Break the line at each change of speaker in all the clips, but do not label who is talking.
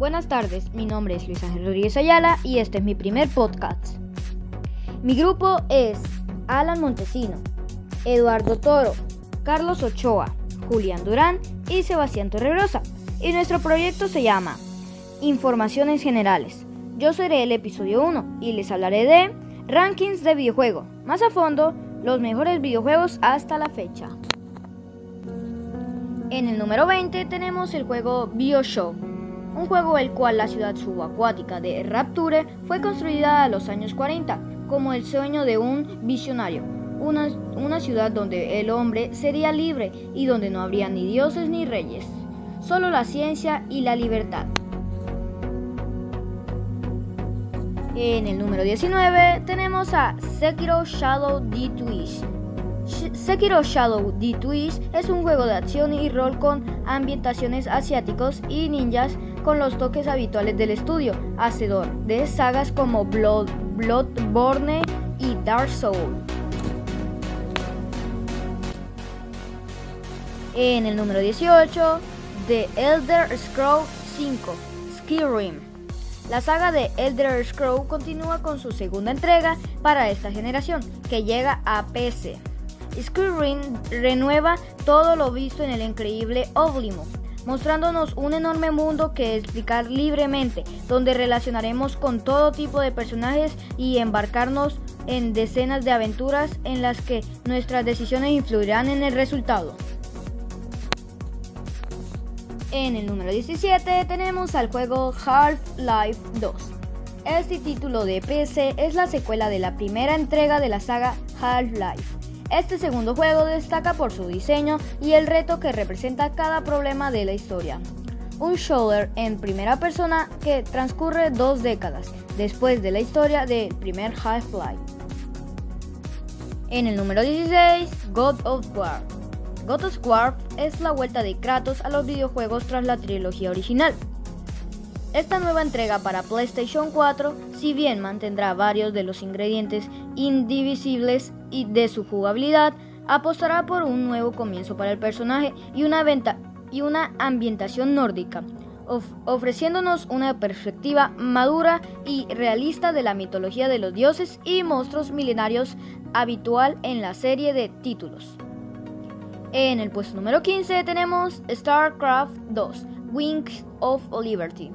Buenas tardes, mi nombre es Luis Ángel Rodríguez Ayala y este es mi primer podcast. Mi grupo es Alan Montesino, Eduardo Toro, Carlos Ochoa, Julián Durán y Sebastián Torregrosa. Y nuestro proyecto se llama Informaciones Generales. Yo seré el episodio 1 y les hablaré de rankings de videojuego. Más a fondo, los mejores videojuegos hasta la fecha. En el número 20 tenemos el juego BioShock un juego el cual la ciudad subacuática de Rapture fue construida a los años 40 como el sueño de un visionario, una, una ciudad donde el hombre sería libre y donde no habría ni dioses ni reyes, solo la ciencia y la libertad. En el número 19 tenemos a Sekiro Shadow D Twist. Sekiro Shadow D Twist es un juego de acción y rol con ambientaciones asiáticos y ninjas con los toques habituales del estudio, hacedor de sagas como Blood, Bloodborne y Dark Souls. En el número 18, The Elder Scrolls 5, Skyrim. La saga de Elder Scrolls continúa con su segunda entrega para esta generación, que llega a PC. Skyrim renueva todo lo visto en el increíble Oblivion, mostrándonos un enorme mundo que explicar libremente, donde relacionaremos con todo tipo de personajes y embarcarnos en decenas de aventuras en las que nuestras decisiones influirán en el resultado. En el número 17 tenemos al juego Half-Life 2. Este título de PC es la secuela de la primera entrega de la saga Half-Life este segundo juego destaca por su diseño y el reto que representa cada problema de la historia. Un shooter en primera persona que transcurre dos décadas después de la historia del primer Half-Life. En el número 16, God of War. God of War es la vuelta de Kratos a los videojuegos tras la trilogía original. Esta nueva entrega para PlayStation 4, si bien mantendrá varios de los ingredientes indivisibles y de su jugabilidad, apostará por un nuevo comienzo para el personaje y una, y una ambientación nórdica, ofreciéndonos una perspectiva madura y realista de la mitología de los dioses y monstruos milenarios habitual en la serie de títulos. En el puesto número 15 tenemos StarCraft 2, Wings of Liberty.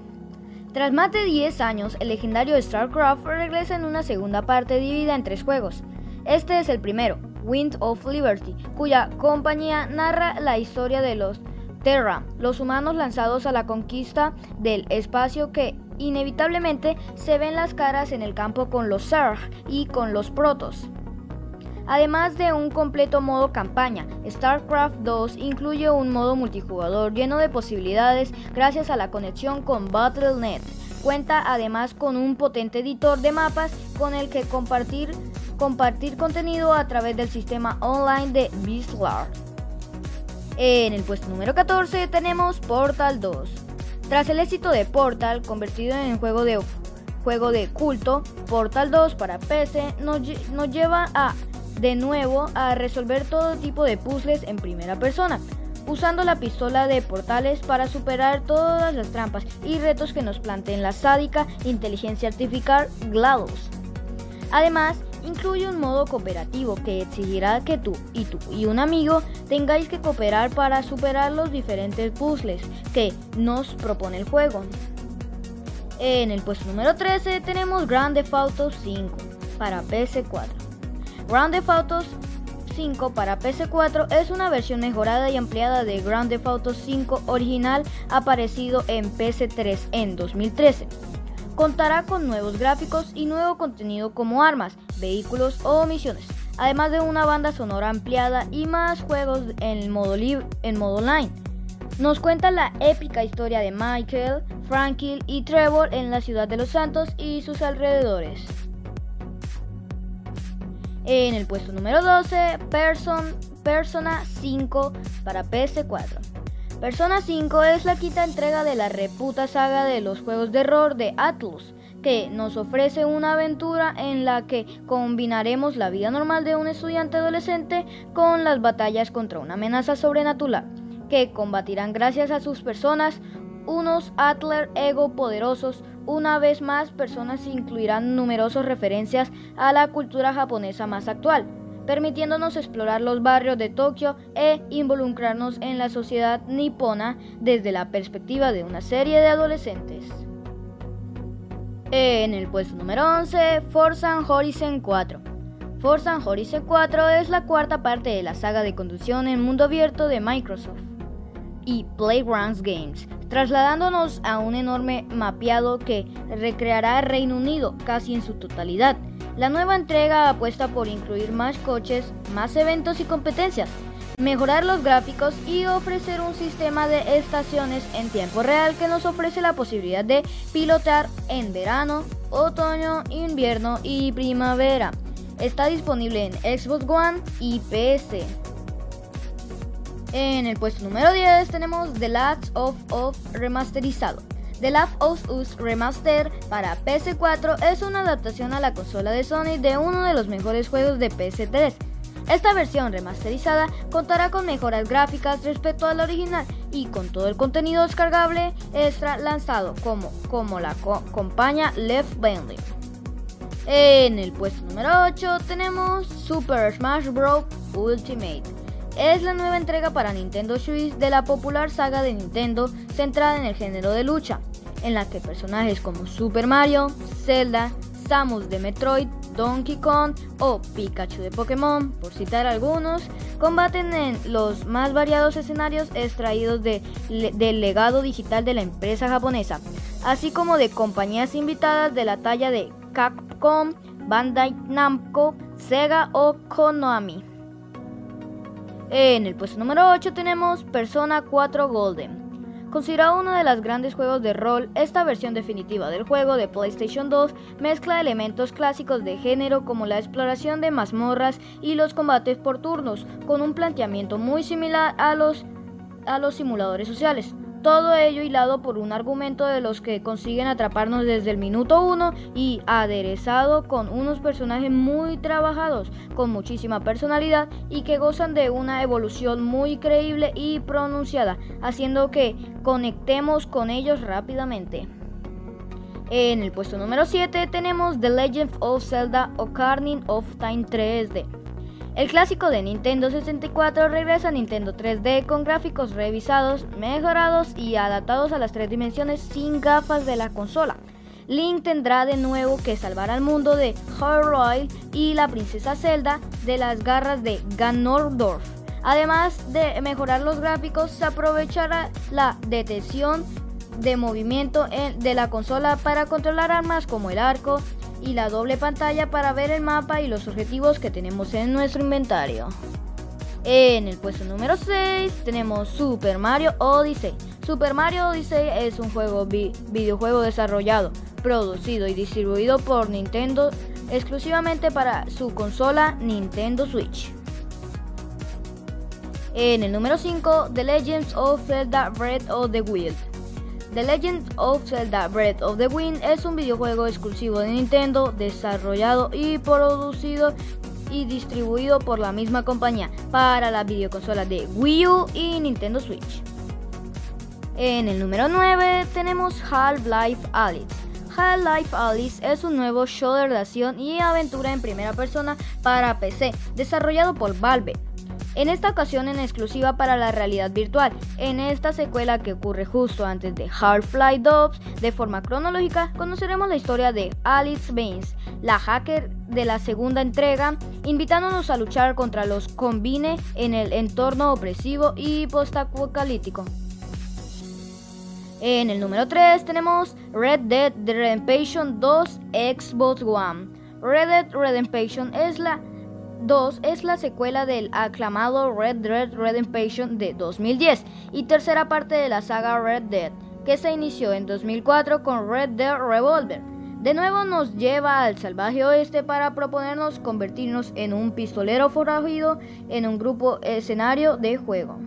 Tras más de 10 años, el legendario StarCraft regresa en una segunda parte dividida en tres juegos. Este es el primero, Wind of Liberty, cuya compañía narra la historia de los Terra, los humanos lanzados a la conquista del espacio que inevitablemente se ven las caras en el campo con los Zerg y con los Protos. Además de un completo modo campaña, StarCraft 2 incluye un modo multijugador lleno de posibilidades gracias a la conexión con Battle.net. Cuenta además con un potente editor de mapas con el que compartir, compartir contenido a través del sistema online de Beastlar. En el puesto número 14 tenemos Portal 2. Tras el éxito de Portal, convertido en juego de, juego de culto, Portal 2 para PC nos, nos lleva a de nuevo a resolver todo tipo de puzzles en primera persona, usando la pistola de portales para superar todas las trampas y retos que nos planteen la sádica inteligencia artificial GLaDOS. Además, incluye un modo cooperativo que exigirá que tú y tú y un amigo tengáis que cooperar para superar los diferentes puzzles que nos propone el juego. En el puesto número 13 tenemos Grand Theft Auto 5 para PS4. Grand Theft Auto 5 para PC4 es una versión mejorada y ampliada de Grand Theft Auto 5 original aparecido en PC3 en 2013. Contará con nuevos gráficos y nuevo contenido como armas, vehículos o misiones, además de una banda sonora ampliada y más juegos en modo, en modo online. Nos cuenta la épica historia de Michael, Frankie y Trevor en la ciudad de Los Santos y sus alrededores. En el puesto número 12, Persona 5 para PS4. Persona 5 es la quinta entrega de la reputa saga de los juegos de error de Atlus, que nos ofrece una aventura en la que combinaremos la vida normal de un estudiante adolescente con las batallas contra una amenaza sobrenatural, que combatirán gracias a sus personas unos Atler Ego poderosos. Una vez más, personas incluirán numerosas referencias a la cultura japonesa más actual, permitiéndonos explorar los barrios de Tokio e involucrarnos en la sociedad nipona desde la perspectiva de una serie de adolescentes. En el puesto número 11, Forza Horizon 4. Forza Horizon 4 es la cuarta parte de la saga de conducción en mundo abierto de Microsoft y Playgrounds Games, trasladándonos a un enorme mapeado que recreará Reino Unido casi en su totalidad. La nueva entrega apuesta por incluir más coches, más eventos y competencias, mejorar los gráficos y ofrecer un sistema de estaciones en tiempo real que nos ofrece la posibilidad de pilotar en verano, otoño, invierno y primavera. Está disponible en Xbox One y PC. En el puesto número 10 tenemos The Last of Us remasterizado. The Last of Us Remaster para PS4 es una adaptación a la consola de Sony de uno de los mejores juegos de PS3. Esta versión remasterizada contará con mejoras gráficas respecto a la original y con todo el contenido descargable extra lanzado como, como la compañía Left Bending. En el puesto número 8 tenemos Super Smash Bros. Ultimate. Es la nueva entrega para Nintendo Switch de la popular saga de Nintendo centrada en el género de lucha, en la que personajes como Super Mario, Zelda, Samus de Metroid, Donkey Kong o Pikachu de Pokémon, por citar algunos, combaten en los más variados escenarios extraídos del legado digital de la empresa japonesa, así como de compañías invitadas de la talla de Capcom, Bandai Namco, Sega o Konami. En el puesto número 8 tenemos Persona 4 Golden. Considerado uno de los grandes juegos de rol, esta versión definitiva del juego de PlayStation 2 mezcla elementos clásicos de género como la exploración de mazmorras y los combates por turnos, con un planteamiento muy similar a los, a los simuladores sociales. Todo ello hilado por un argumento de los que consiguen atraparnos desde el minuto uno y aderezado con unos personajes muy trabajados, con muchísima personalidad y que gozan de una evolución muy creíble y pronunciada, haciendo que conectemos con ellos rápidamente. En el puesto número 7 tenemos The Legend of Zelda Ocarina of Time 3D. El clásico de Nintendo 64 regresa a Nintendo 3D con gráficos revisados, mejorados y adaptados a las tres dimensiones sin gafas de la consola. Link tendrá de nuevo que salvar al mundo de Hyrule y la princesa Zelda de las garras de Ganondorf. Además de mejorar los gráficos, se aprovechará la detección de movimiento de la consola para controlar armas como el arco, y la doble pantalla para ver el mapa y los objetivos que tenemos en nuestro inventario. En el puesto número 6 tenemos Super Mario Odyssey. Super Mario Odyssey es un juego videojuego desarrollado, producido y distribuido por Nintendo exclusivamente para su consola Nintendo Switch. En el número 5, The Legends of Zelda Breath of the Wild. The Legend of Zelda Breath of the Wind es un videojuego exclusivo de Nintendo, desarrollado y producido y distribuido por la misma compañía para la videoconsola de Wii U y Nintendo Switch. En el número 9 tenemos Half-Life Alyx. Half-Life Alyx es un nuevo shooter de acción y aventura en primera persona para PC, desarrollado por Valve en esta ocasión en exclusiva para la realidad virtual. En esta secuela que ocurre justo antes de Half-Life 2, de forma cronológica, conoceremos la historia de Alice Baines, la hacker de la segunda entrega, invitándonos a luchar contra los Combine en el entorno opresivo y postapocalíptico. En el número 3 tenemos Red Dead Redemption 2 Xbox One. Red Dead Redemption es la 2 es la secuela del aclamado Red Dead Redemption de 2010 y tercera parte de la saga Red Dead, que se inició en 2004 con Red Dead Revolver. De nuevo nos lleva al salvaje oeste para proponernos convertirnos en un pistolero forajido en un grupo escenario de juego.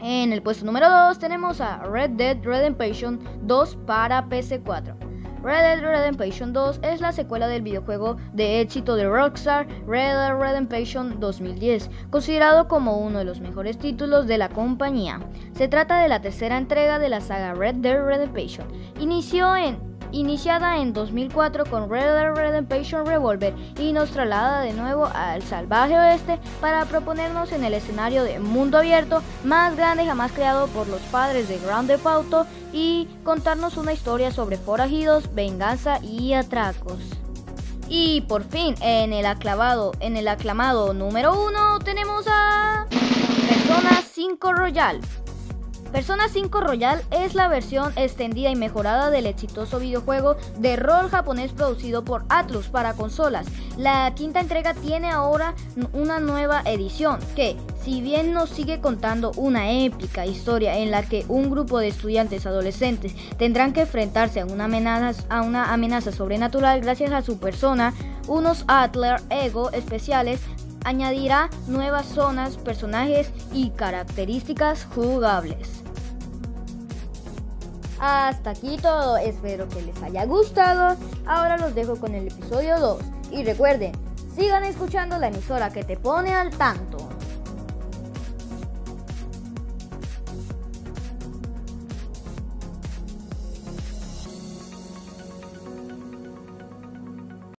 En el puesto número 2 tenemos a Red Dead Redemption 2 para PC4. Red Dead Redemption 2 es la secuela del videojuego de éxito de Rockstar Red Dead Redemption 2010, considerado como uno de los mejores títulos de la compañía. Se trata de la tercera entrega de la saga Red Dead Redemption. Inició en iniciada en 2004 con Red Dead Redemption Revolver y nos traslada de nuevo al salvaje oeste para proponernos en el escenario de mundo abierto más grande jamás creado por los padres de Grand Theft Auto y contarnos una historia sobre forajidos, venganza y atracos. Y por fin, en el aclamado, en el aclamado número 1 tenemos a Persona 5 Royal. Persona 5 Royal es la versión extendida y mejorada del exitoso videojuego de rol japonés producido por Atlus para consolas. La quinta entrega tiene ahora una nueva edición que, si bien nos sigue contando una épica historia en la que un grupo de estudiantes adolescentes tendrán que enfrentarse a una amenaza, a una amenaza sobrenatural gracias a su persona, unos Atler Ego especiales añadirá nuevas zonas, personajes y características jugables. Hasta aquí todo, espero que les haya gustado. Ahora los dejo con el episodio 2. Y recuerden, sigan escuchando la emisora que te pone al tanto.